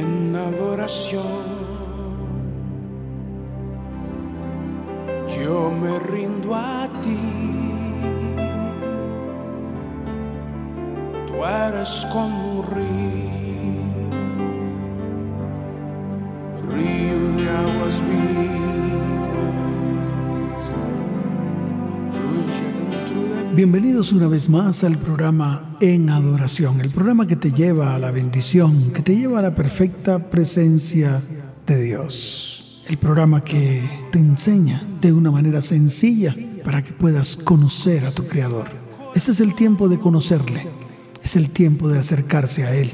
en adoración. Yo me rindo a ti. Tú eres como un río, Una vez más al programa En Adoración, el programa que te lleva a la bendición, que te lleva a la perfecta presencia de Dios. El programa que te enseña de una manera sencilla para que puedas conocer a tu Creador. Ese es el tiempo de conocerle, es el tiempo de acercarse a Él,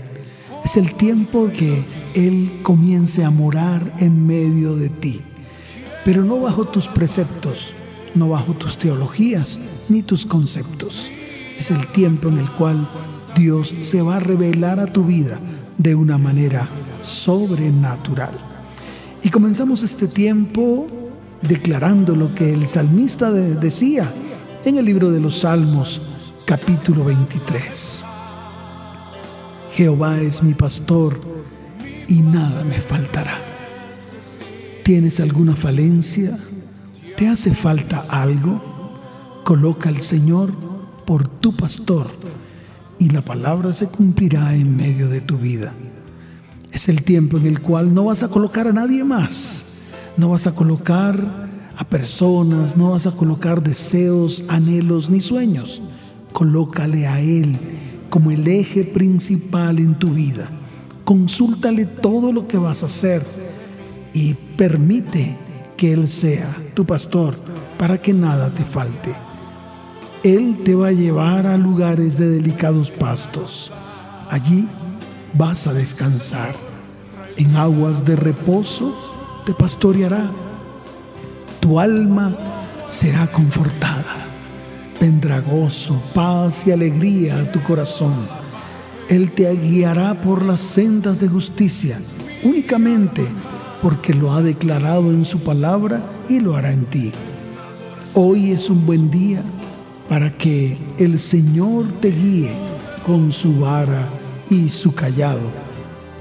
es el tiempo que Él comience a morar en medio de ti, pero no bajo tus preceptos, no bajo tus teologías ni tus conceptos. Es el tiempo en el cual Dios se va a revelar a tu vida de una manera sobrenatural. Y comenzamos este tiempo declarando lo que el salmista de- decía en el libro de los Salmos, capítulo 23. Jehová es mi pastor y nada me faltará. ¿Tienes alguna falencia? ¿Te hace falta algo? Coloca al Señor por tu pastor y la palabra se cumplirá en medio de tu vida. Es el tiempo en el cual no vas a colocar a nadie más. No vas a colocar a personas, no vas a colocar deseos, anhelos ni sueños. Colócale a Él como el eje principal en tu vida. Consúltale todo lo que vas a hacer y permite que Él sea tu pastor para que nada te falte. Él te va a llevar a lugares de delicados pastos. Allí vas a descansar. En aguas de reposo te pastoreará. Tu alma será confortada. Vendrá gozo, paz y alegría a tu corazón. Él te guiará por las sendas de justicia, únicamente porque lo ha declarado en su palabra y lo hará en ti. Hoy es un buen día para que el Señor te guíe con su vara y su callado,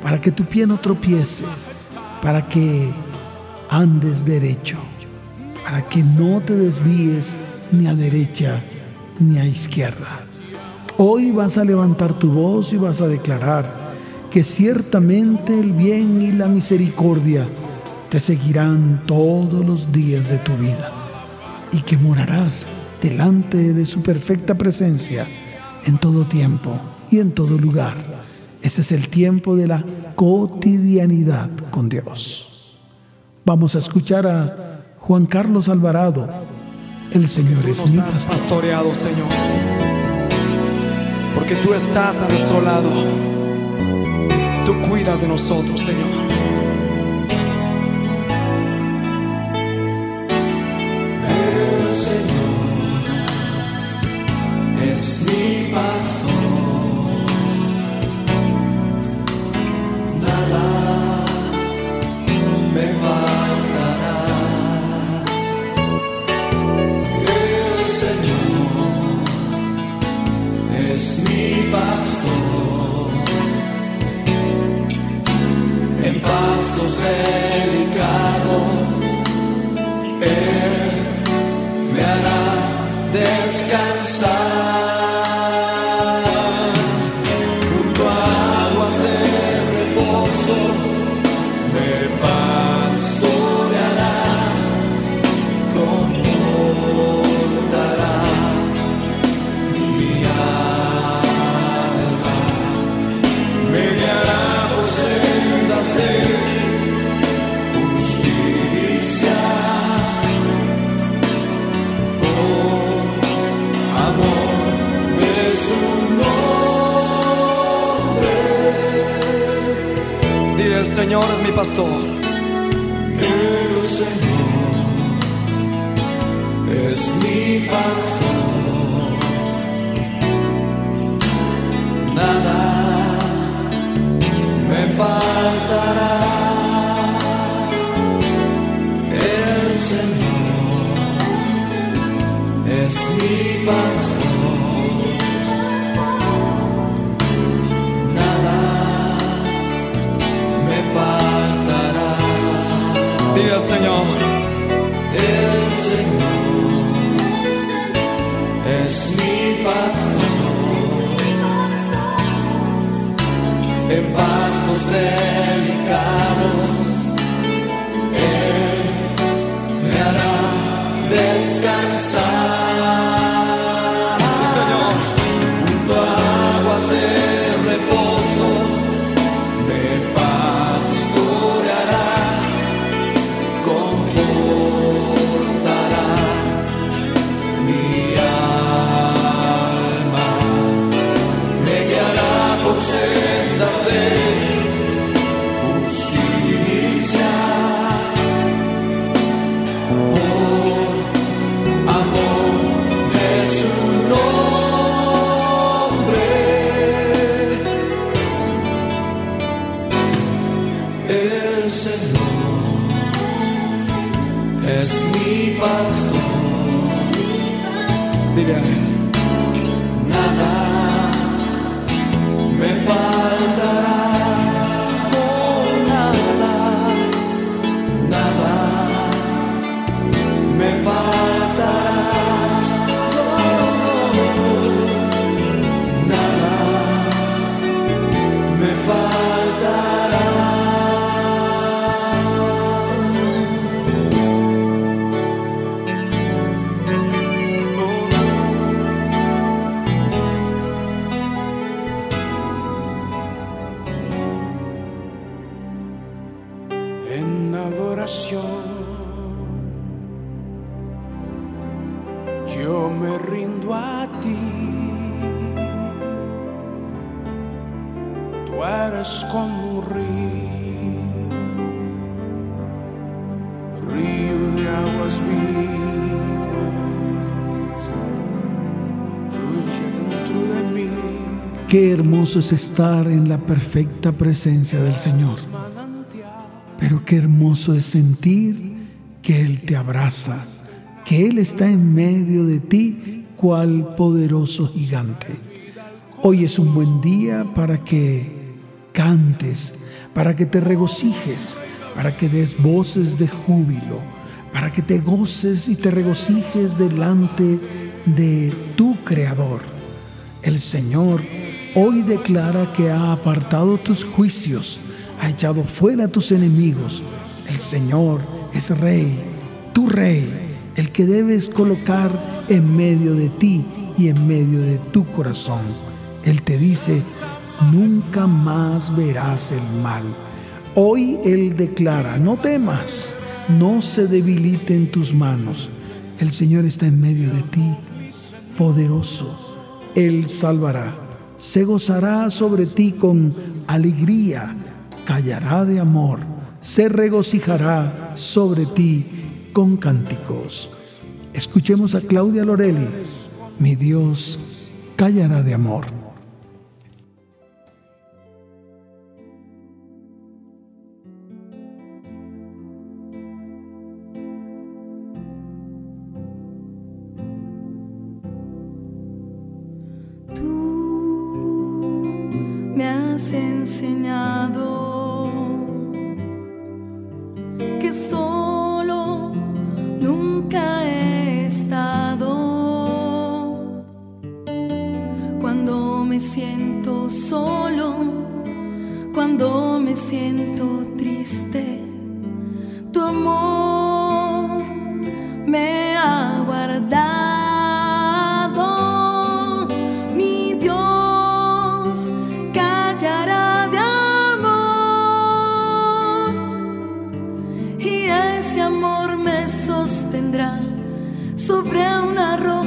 para que tu pie no tropiece, para que andes derecho, para que no te desvíes ni a derecha ni a izquierda. Hoy vas a levantar tu voz y vas a declarar que ciertamente el bien y la misericordia te seguirán todos los días de tu vida y que morarás delante de su perfecta presencia en todo tiempo y en todo lugar. Este es el tiempo de la cotidianidad con Dios. Vamos a escuchar a Juan Carlos Alvarado. El Señor es mi pastor. pastoreado, Señor. Porque tú estás a nuestro lado. Tú cuidas de nosotros, Señor. Mi pastor, en pastos delicados. Pastor. El Señor es mi pastor. Nada me faltará. El Señor es mi pastor. Señor. El Señor es mi pastor. En pastos delicados, es estar en la perfecta presencia del Señor. Pero qué hermoso es sentir que Él te abraza, que Él está en medio de ti, cual poderoso gigante. Hoy es un buen día para que cantes, para que te regocijes, para que des voces de júbilo, para que te goces y te regocijes delante de tu Creador. El Señor hoy declara que ha apartado tus juicios, ha echado fuera a tus enemigos. El Señor es Rey, tu Rey, el que debes colocar en medio de ti y en medio de tu corazón. Él te dice, nunca más verás el mal. Hoy Él declara, no temas, no se debiliten tus manos. El Señor está en medio de ti, poderoso. Él salvará, se gozará sobre ti con alegría, callará de amor, se regocijará sobre ti con cánticos. Escuchemos a Claudia Lorelli, mi Dios callará de amor. Sobre una roca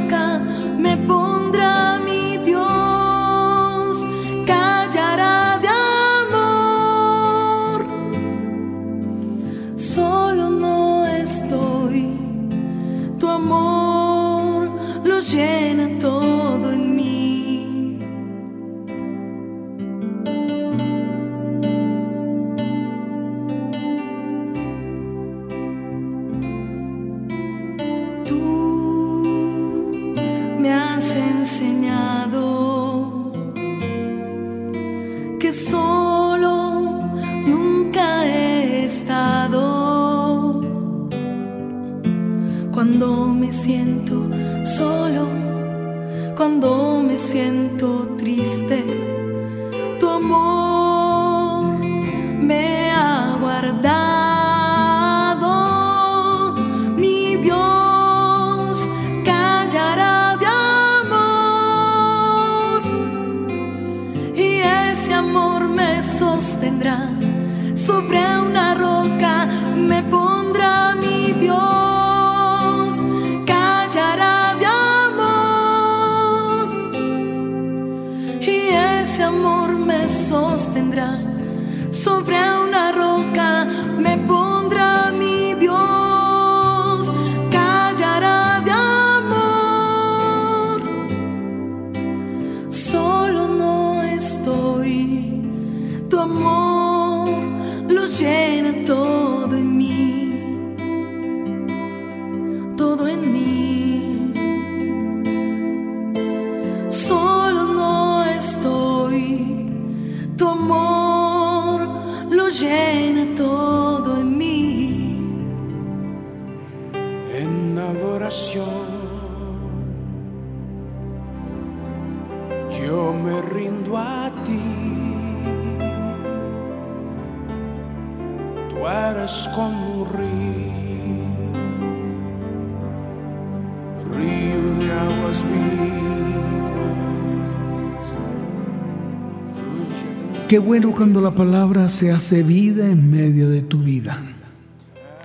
Qué bueno cuando la palabra se hace vida en medio de tu vida.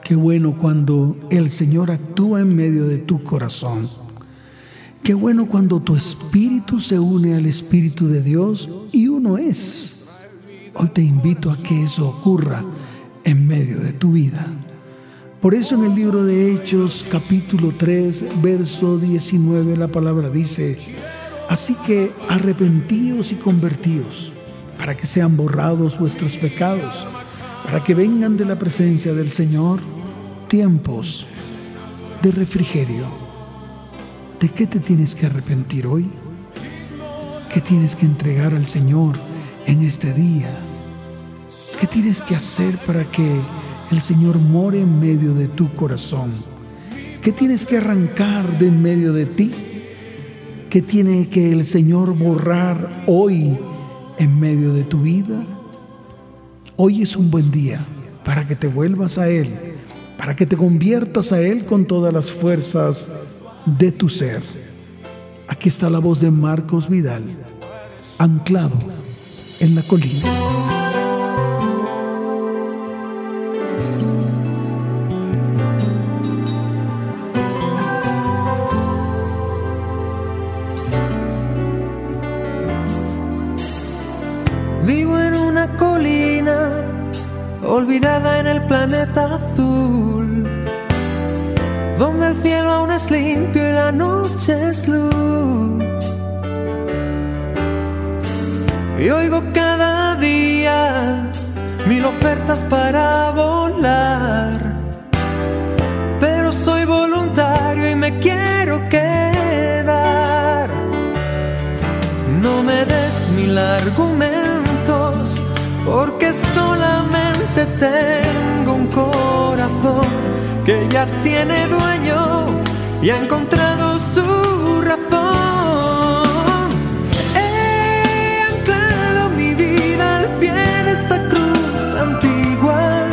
Qué bueno cuando el Señor actúa en medio de tu corazón. Qué bueno cuando tu espíritu se une al Espíritu de Dios y uno es. Hoy te invito a que eso ocurra en medio de tu vida. Por eso en el libro de Hechos capítulo 3, verso 19, la palabra dice, así que arrepentíos y convertíos para que sean borrados vuestros pecados, para que vengan de la presencia del Señor tiempos de refrigerio. ¿De qué te tienes que arrepentir hoy? ¿Qué tienes que entregar al Señor en este día? ¿Qué tienes que hacer para que el Señor more en medio de tu corazón? ¿Qué tienes que arrancar de en medio de ti? ¿Qué tiene que el Señor borrar hoy en medio de tu vida? Hoy es un buen día para que te vuelvas a Él, para que te conviertas a Él con todas las fuerzas de tu ser. Aquí está la voz de Marcos Vidal, anclado en la colina. Olvidada en el planeta azul, donde el cielo aún es limpio y la noche es luz. Y oigo cada día mil ofertas para volar, pero soy voluntario y me quiero quedar. No me des mil argumentos, porque solamente tengo un corazón que ya tiene dueño y ha encontrado su razón. He anclado mi vida al pie de esta cruz antigua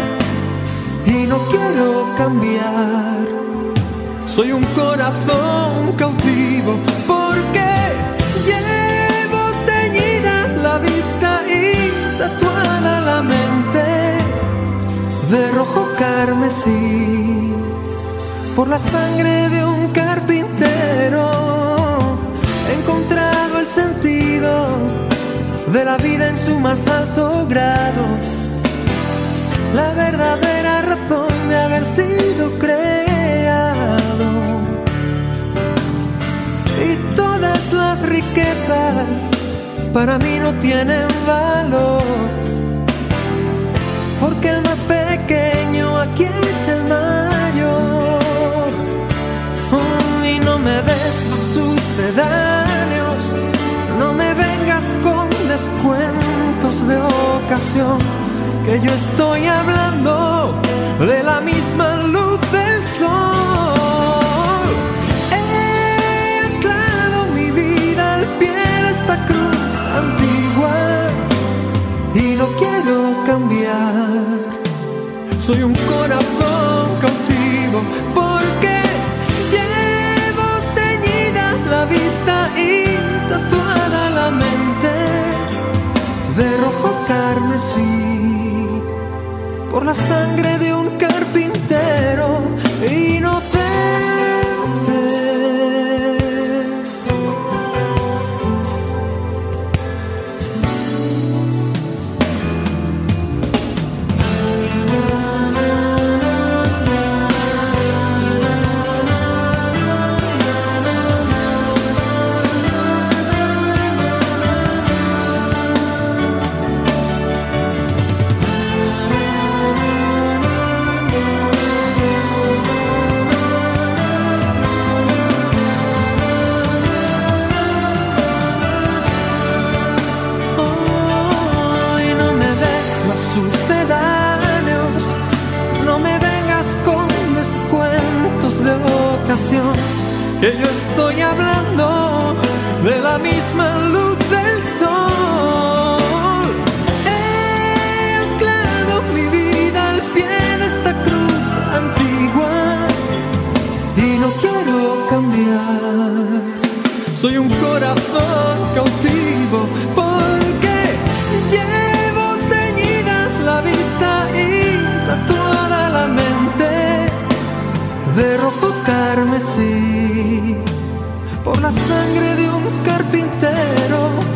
y no quiero cambiar. Soy un corazón cautivo de rojo carmesí por la sangre de un carpintero. He encontrado el sentido de la vida en su más alto grado, la verdadera razón de haber sido creado y todas las riquezas para mí no tienen valor. Más pequeño aquí es el mayor. Oh, y no me des los sucedáneos, no me vengas con descuentos de ocasión, que yo estoy hablando de la misma luz Soy un corazón cautivo porque llevo teñida la vista y tatuada la mente. De rojo carmesí por la sangre de un Soy un corazón cautivo porque llevo teñida la vista y tatuada la mente. De rojo carmesí por la sangre de un carpintero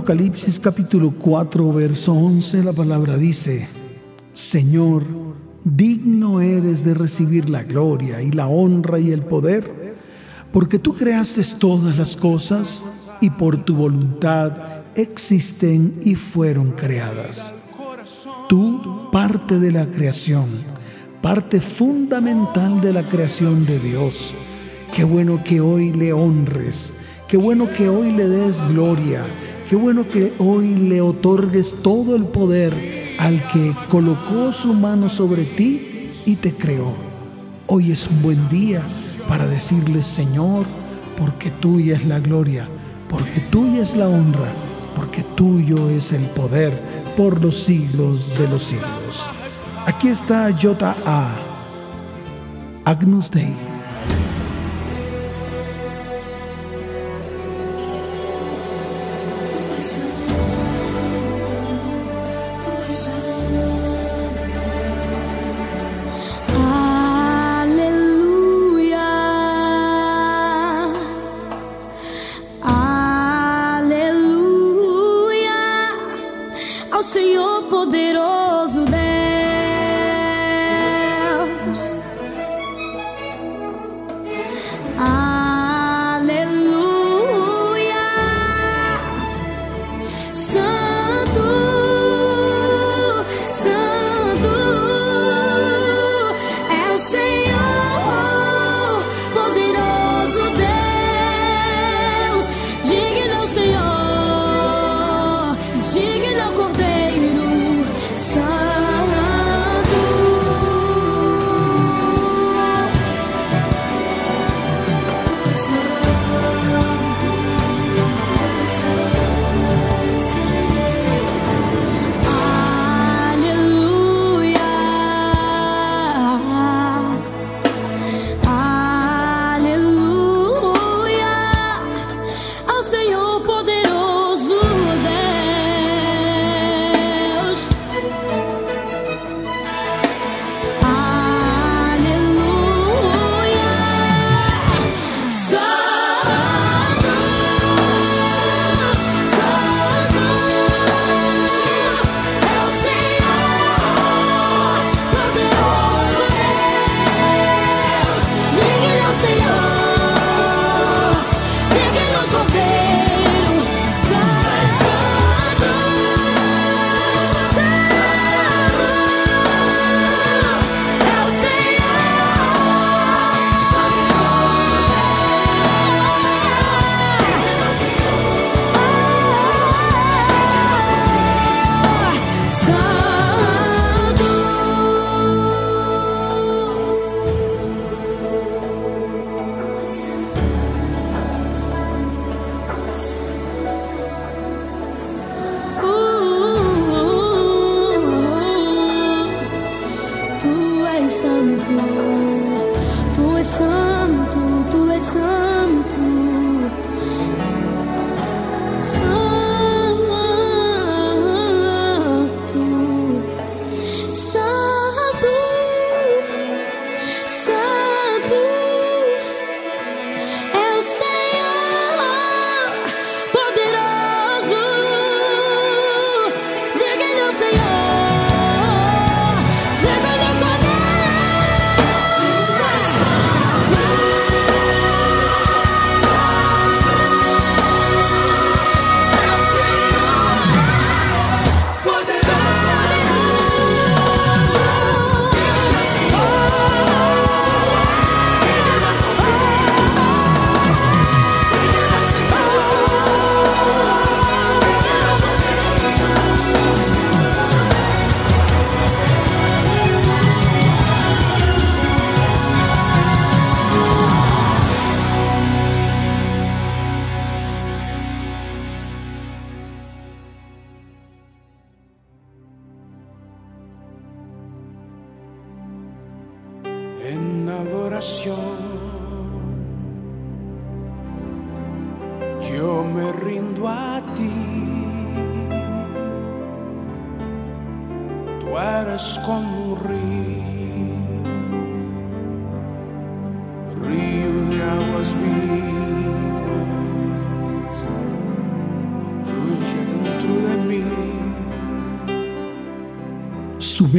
Apocalipsis capítulo 4, verso 11, la palabra dice, Señor, digno eres de recibir la gloria y la honra y el poder, porque tú creaste todas las cosas y por tu voluntad existen y fueron creadas. Tú, parte de la creación, parte fundamental de la creación de Dios. Qué bueno que hoy le honres, qué bueno que hoy le des gloria, qué bueno que hoy le otorgues todo el poder al que colocó su mano sobre ti y te creó. Hoy es un buen día para decirle, Señor, porque tuya es la gloria, porque tuya es la honra, porque tuyo es el poder por los siglos de los siglos. Aquí está J. A. Agnus Dei.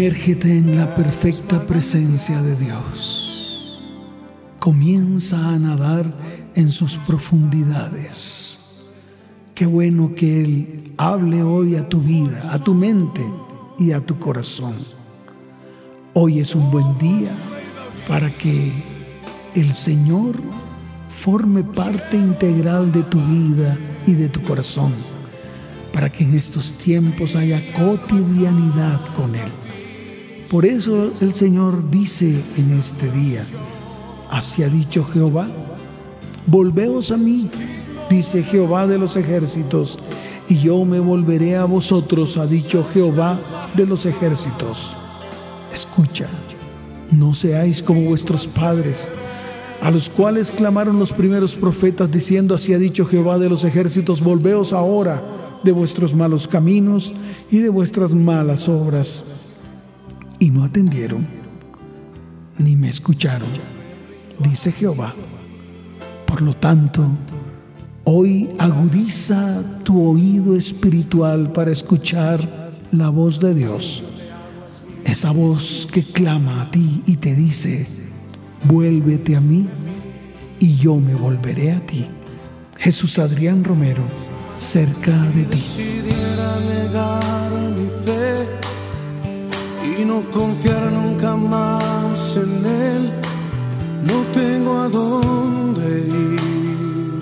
Sumérgete en la perfecta presencia de Dios. Comienza a nadar en sus profundidades. Qué bueno que Él hable hoy a tu vida, a tu mente y a tu corazón. Hoy es un buen día para que el Señor forme parte integral de tu vida y de tu corazón para que en estos tiempos haya cotidianidad con Él. Por eso el Señor dice en este día, así ha dicho Jehová, volveos a mí, dice Jehová de los ejércitos, y yo me volveré a vosotros, ha dicho Jehová de los ejércitos. Escucha, no seáis como vuestros padres, a los cuales clamaron los primeros profetas diciendo, así ha dicho Jehová de los ejércitos, volveos ahora de vuestros malos caminos y de vuestras malas obras. Y no atendieron, ni me escucharon, dice Jehová. Por lo tanto, hoy agudiza tu oído espiritual para escuchar la voz de Dios. Esa voz que clama a ti y te dice, vuélvete a mí y yo me volveré a ti. Jesús Adrián Romero, cerca de ti. Y no confiar nunca más en Él, no tengo a dónde ir,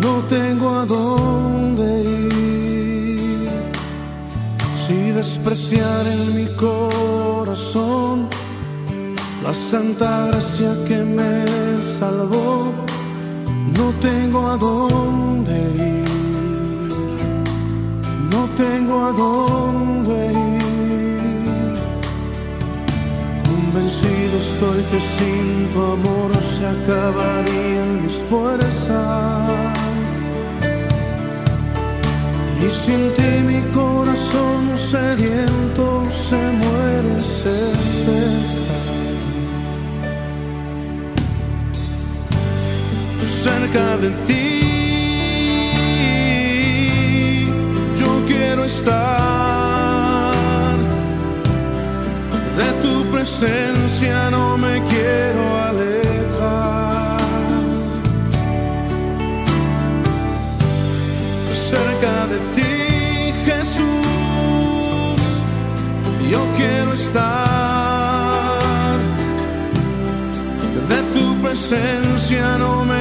no tengo a dónde ir. Si despreciar en mi corazón la santa gracia que me salvó, no tengo a dónde ir, no tengo a dónde Convencido estoy que sin tu amor se acabarían mis fuerzas. Y sin ti mi corazón sediento se muere, se seca. cerca de ti. Yo quiero estar. Presencia no me quiero alejar. Cerca de ti, Jesús, yo quiero estar de tu presencia no me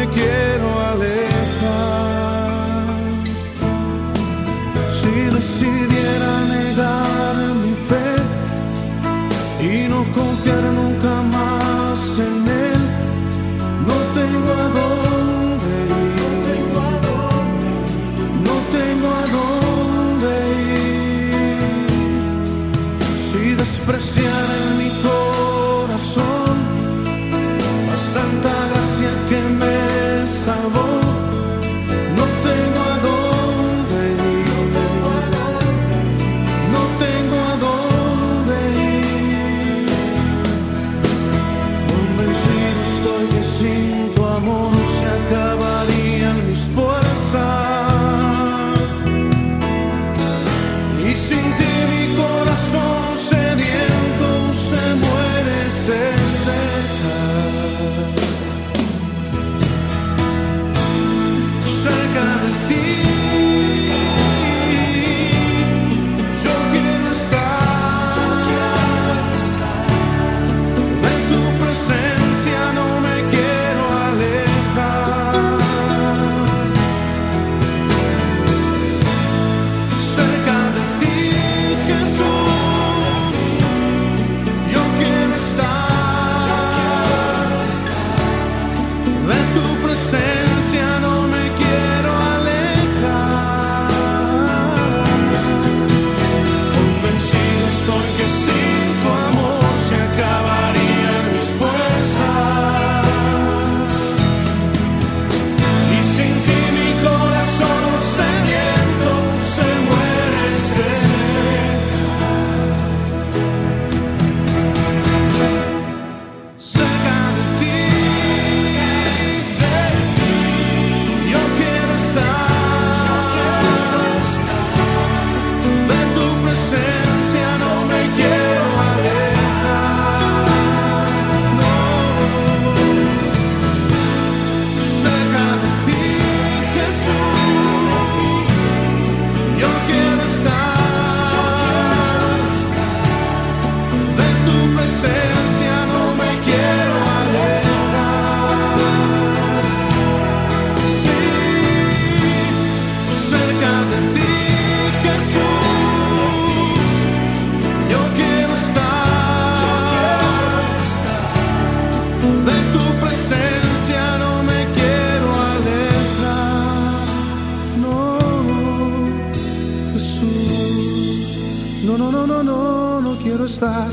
estar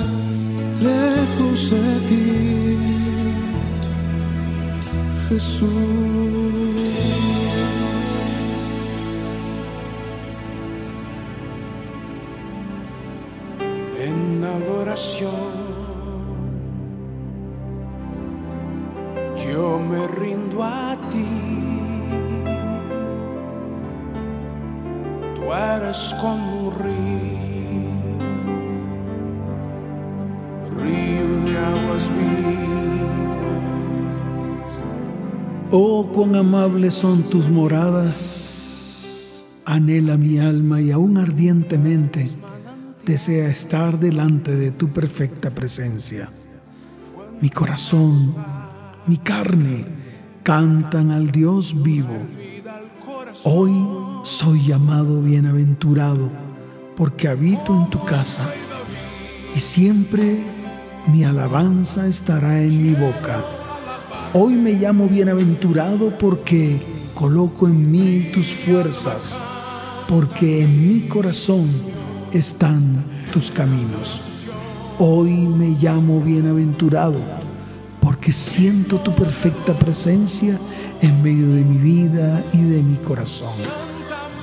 lejos de ti, Jesús. Son tus moradas. Anhela mi alma y aún ardientemente desea estar delante de tu perfecta presencia. Mi corazón, mi carne cantan al Dios vivo. Hoy soy llamado bienaventurado porque habito en tu casa y siempre mi alabanza estará en mi boca. Hoy me llamo bienaventurado porque coloco en mí tus fuerzas, porque en mi corazón están tus caminos. Hoy me llamo bienaventurado porque siento tu perfecta presencia en medio de mi vida y de mi corazón.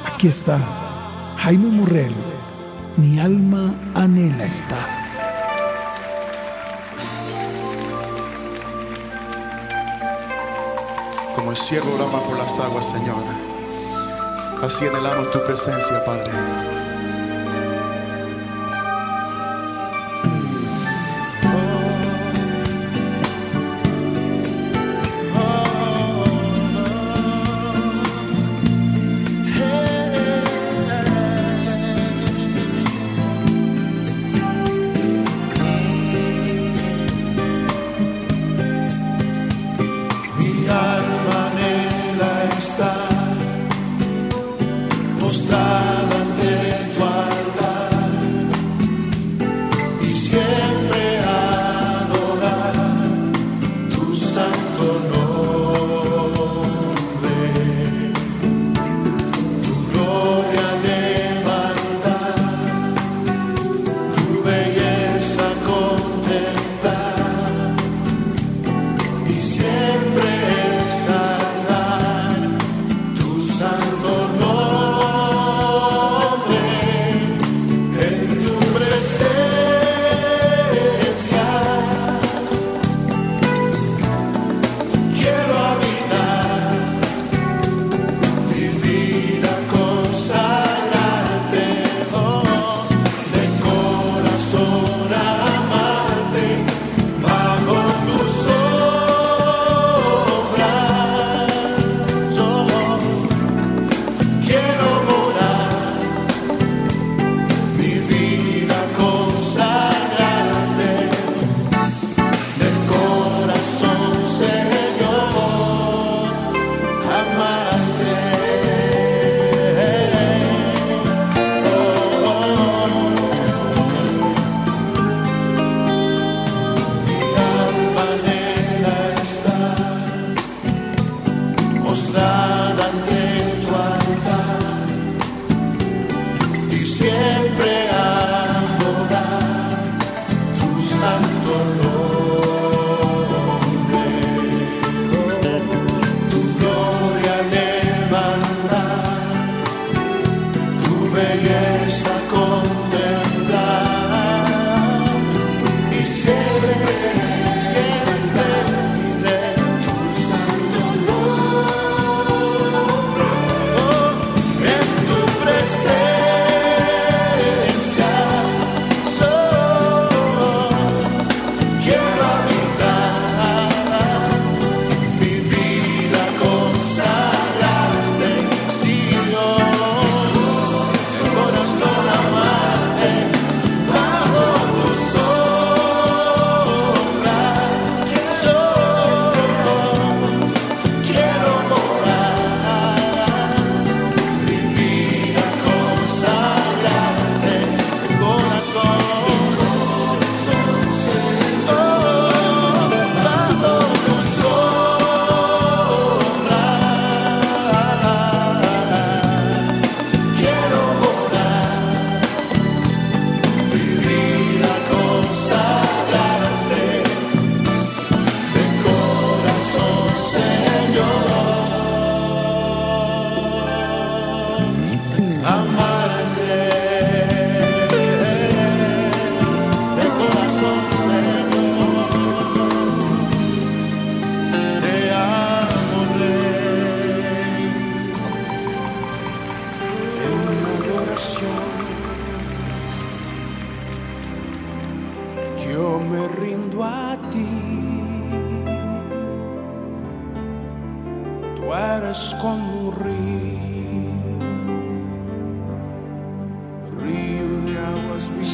Aquí está Jaime Murrell, mi alma anhela estar. Como el ciervo brama por las aguas, Señor. Así anhelamos tu presencia, Padre.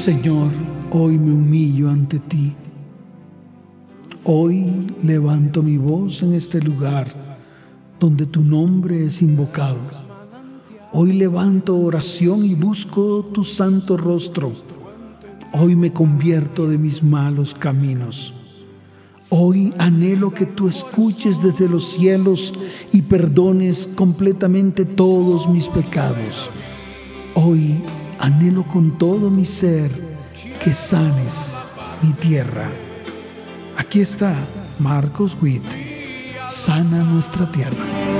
Señor, hoy me humillo ante ti. Hoy levanto mi voz en este lugar donde tu nombre es invocado. Hoy levanto oración y busco tu santo rostro. Hoy me convierto de mis malos caminos. Hoy anhelo que tú escuches desde los cielos y perdones completamente todos mis pecados. Hoy anhelo con todo mi ser que sanes mi tierra. Aquí está Marcos Witt. Sana nuestra tierra.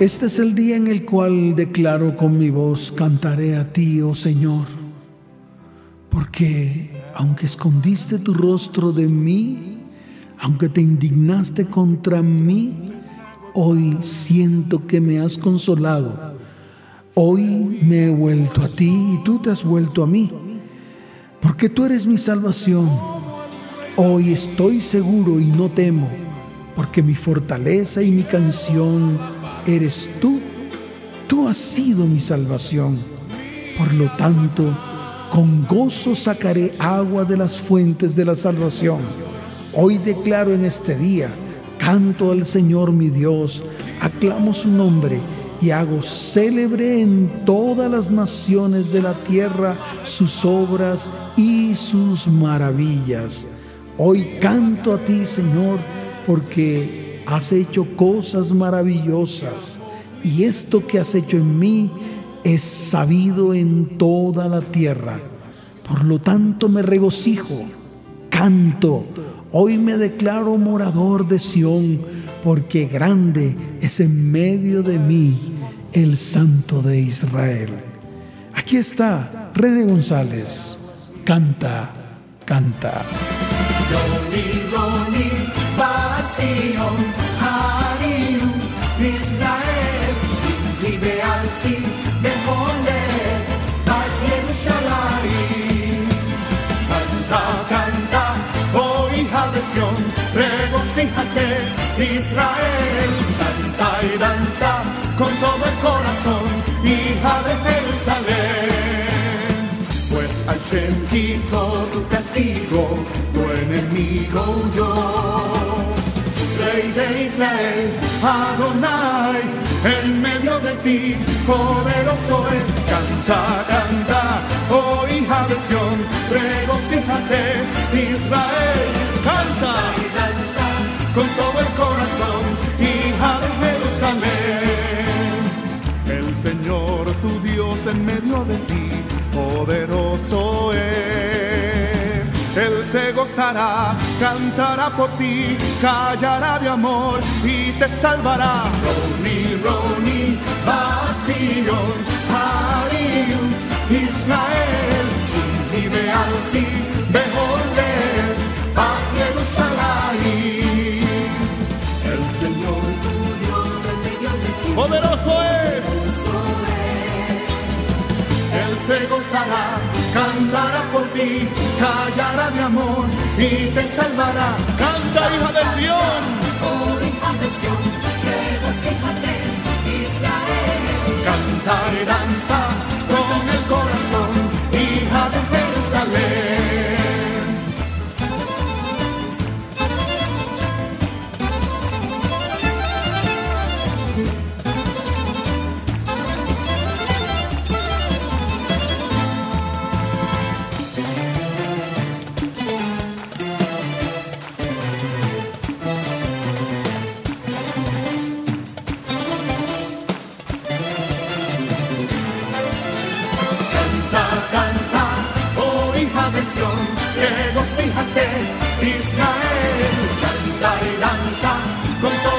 Este es el día en el cual declaro con mi voz, cantaré a ti, oh Señor, porque aunque escondiste tu rostro de mí, aunque te indignaste contra mí, hoy siento que me has consolado. Hoy me he vuelto a ti y tú te has vuelto a mí, porque tú eres mi salvación. Hoy estoy seguro y no temo, porque mi fortaleza y mi canción eres tú. Tú has sido mi salvación. Por lo tanto, con gozo sacaré agua de las fuentes de la salvación. Hoy declaro en este día, canto al Señor mi Dios, aclamo su nombre y hago célebre en todas las naciones de la tierra sus obras y sus maravillas. Hoy canto a ti, Señor, porque has hecho cosas maravillosas y esto que has hecho en mí es sabido en toda la tierra. Por lo tanto me regocijo, canto. Hoy me declaro morador de Sión, porque grande es en medio de mí el Santo de Israel. Aquí está René González. Canta, canta. Israel. Canta y danza con todo el corazón, hija de Jerusalén. Pues Hashem quitó tu castigo, tu enemigo huyó. Rey de Israel, Adonai, en medio de ti, poderoso es. Canta, canta, oh hija de Sión, regocíjate, Israel. Canta y danza con todo el corazón, hija de Jerusalén. El Señor tu Dios en medio de ti, poderoso es. Él se gozará, cantará por ti, callará de amor y te salvará. Roni, Roni, Bazion, Hariu, Israel, al sí, Beholder, Yerushalayim. Poderoso es. Él se gozará, cantará por ti, callará de amor y te salvará. Canta, hija de Sión. Oh, hija de Sión, regocíjate, Israel. Cantar y danza con el corazón, hija de Jerusalén. Regocíjate, Israel. Canta y danza con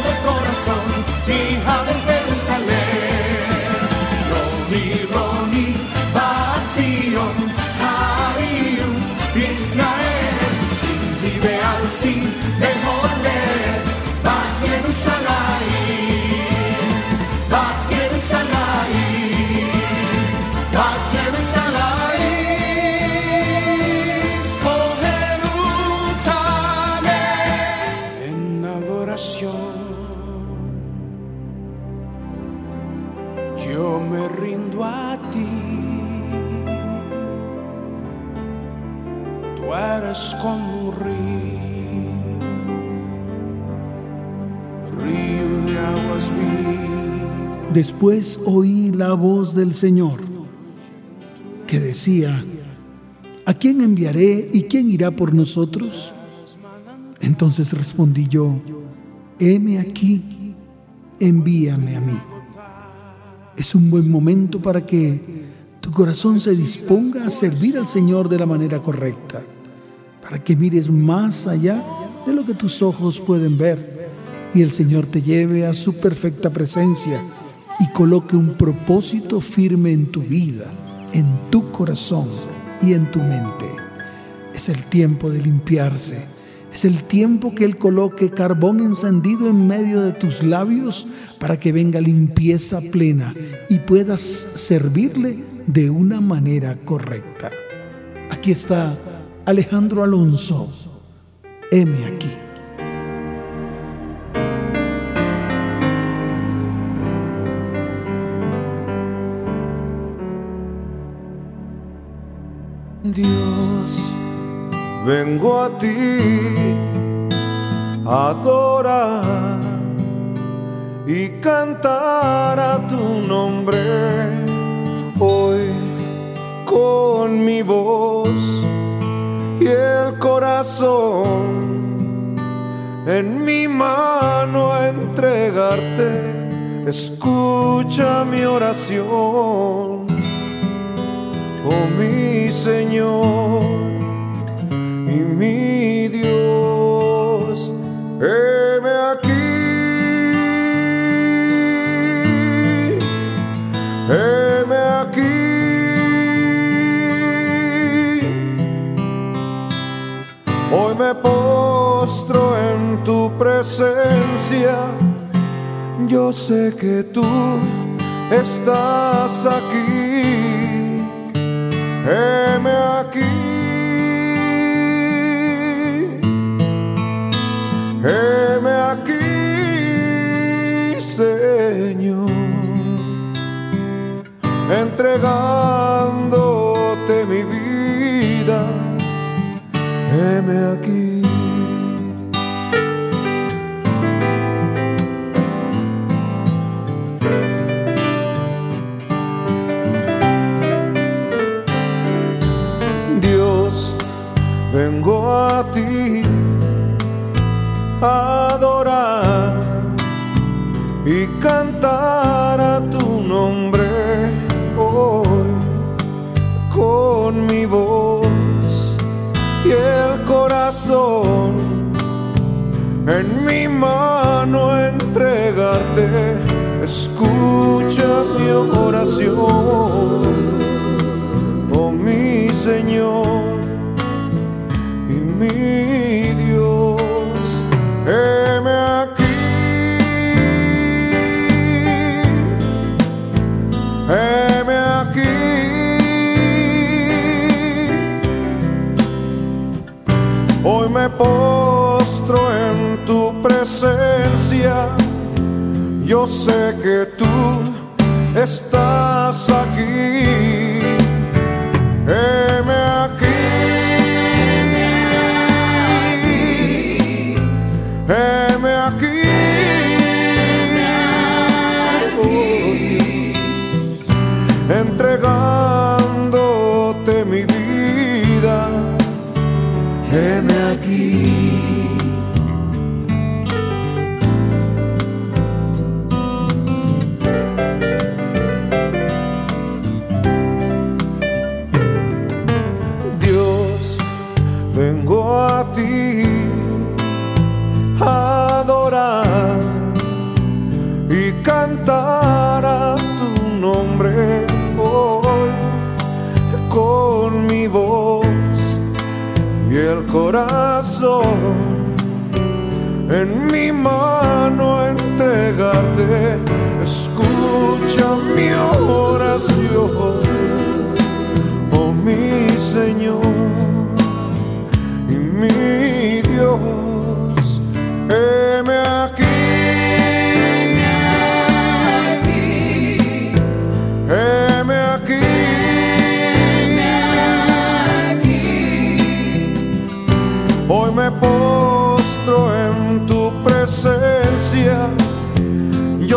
Después oí la voz del Señor que decía, ¿a quién enviaré y quién irá por nosotros? Entonces respondí yo, heme aquí, envíame a mí. Es un buen momento para que tu corazón se disponga a servir al Señor de la manera correcta, para que mires más allá de lo que tus ojos pueden ver y el Señor te lleve a su perfecta presencia y coloque un propósito firme en tu vida, en tu corazón y en tu mente. Es el tiempo de limpiarse. Es el tiempo que Él coloque carbón encendido en medio de tus labios para que venga limpieza plena y puedas servirle de una manera correcta. Aquí está Alejandro Alonso. Heme aquí. Dios, vengo a ti a adorar y cantar a tu nombre hoy con mi voz y el corazón en mi mano a entregarte. Escucha mi oración oh mi Señor y mi Dios, heme aquí, heme aquí. Hoy me postro en tu presencia, yo sé que tú estás aquí heme aquí, heme aquí, Señor, entregándote mi vida, heme aquí. A ti adorar y cantar a tu nombre hoy con mi voz y el corazón en mi mano entregarte. Escucha mi oración oh mi Señor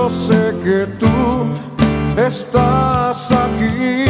yo sé que tú estás aquí.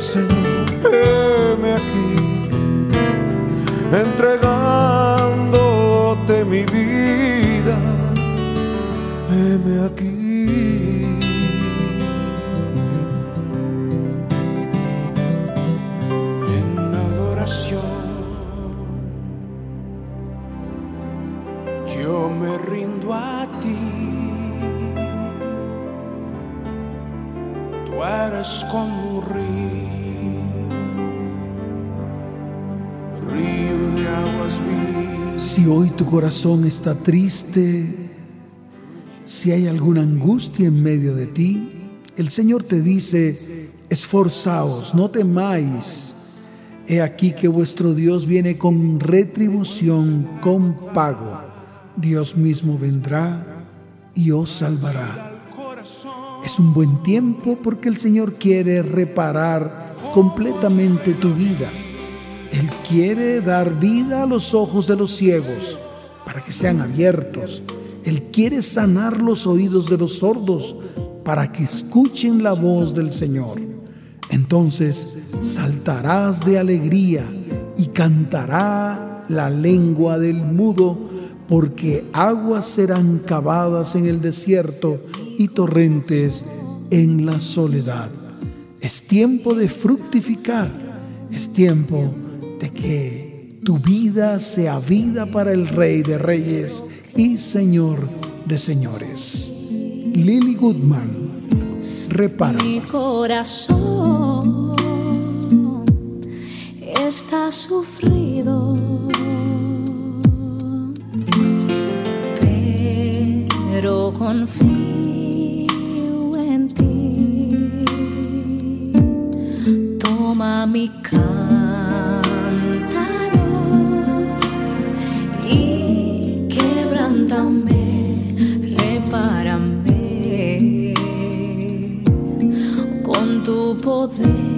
Señor. Si hoy tu corazón está triste, si hay alguna angustia en medio de ti, el Señor te dice, esforzaos, no temáis. He aquí que vuestro Dios viene con retribución, con pago. Dios mismo vendrá y os salvará. Es un buen tiempo porque el Señor quiere reparar completamente tu vida. Él quiere dar vida a los ojos de los ciegos para que sean abiertos. Él quiere sanar los oídos de los sordos para que escuchen la voz del Señor. Entonces saltarás de alegría y cantará la lengua del mudo, porque aguas serán cavadas en el desierto y torrentes en la soledad. Es tiempo de fructificar, es tiempo de que tu vida sea vida para el Rey de Reyes y Señor de Señores. Lily Goodman, repara. Mi corazón está sufrido, pero confío Toma mi y quebrántame, repárame con tu poder.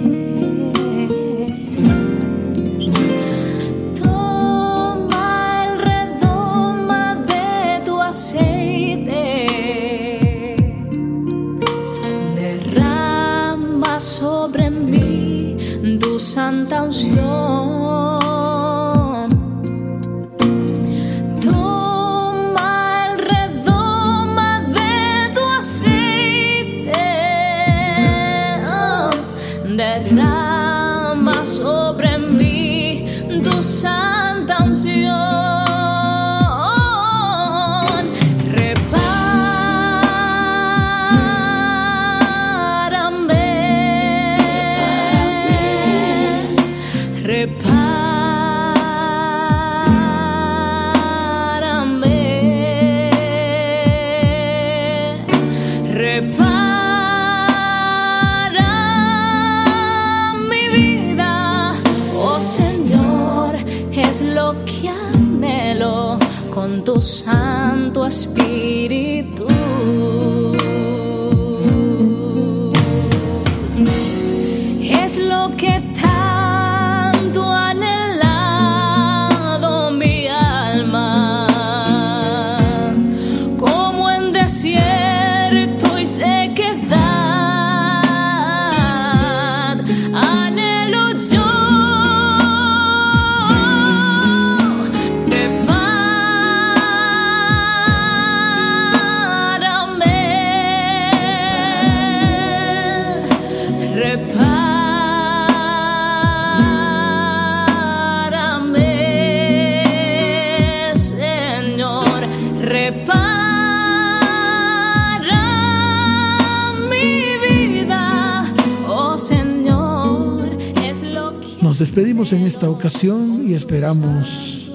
Despedimos en esta ocasión y esperamos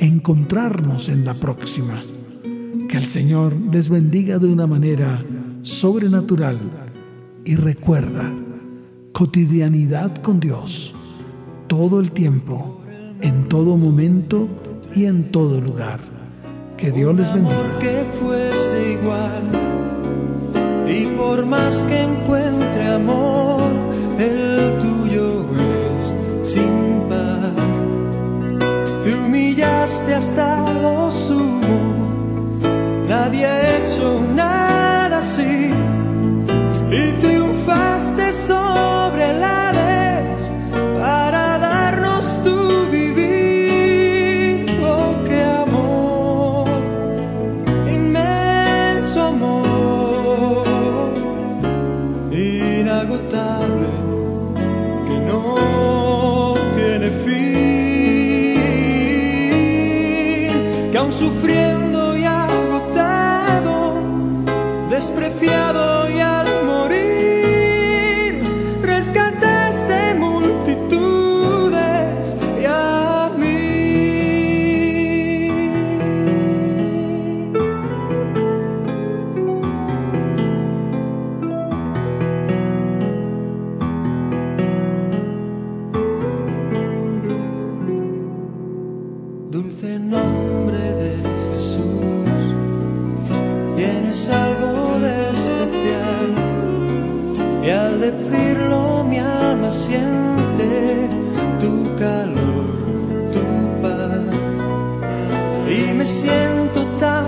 encontrarnos en la próxima. Que el Señor les bendiga de una manera sobrenatural y recuerda, cotidianidad con Dios, todo el tiempo, en todo momento y en todo lugar. Que Dios les bendiga. Que fuese igual y por más que encuentre amor, el tuyo hasta lo sumo, nadie ha hecho nada me siento tan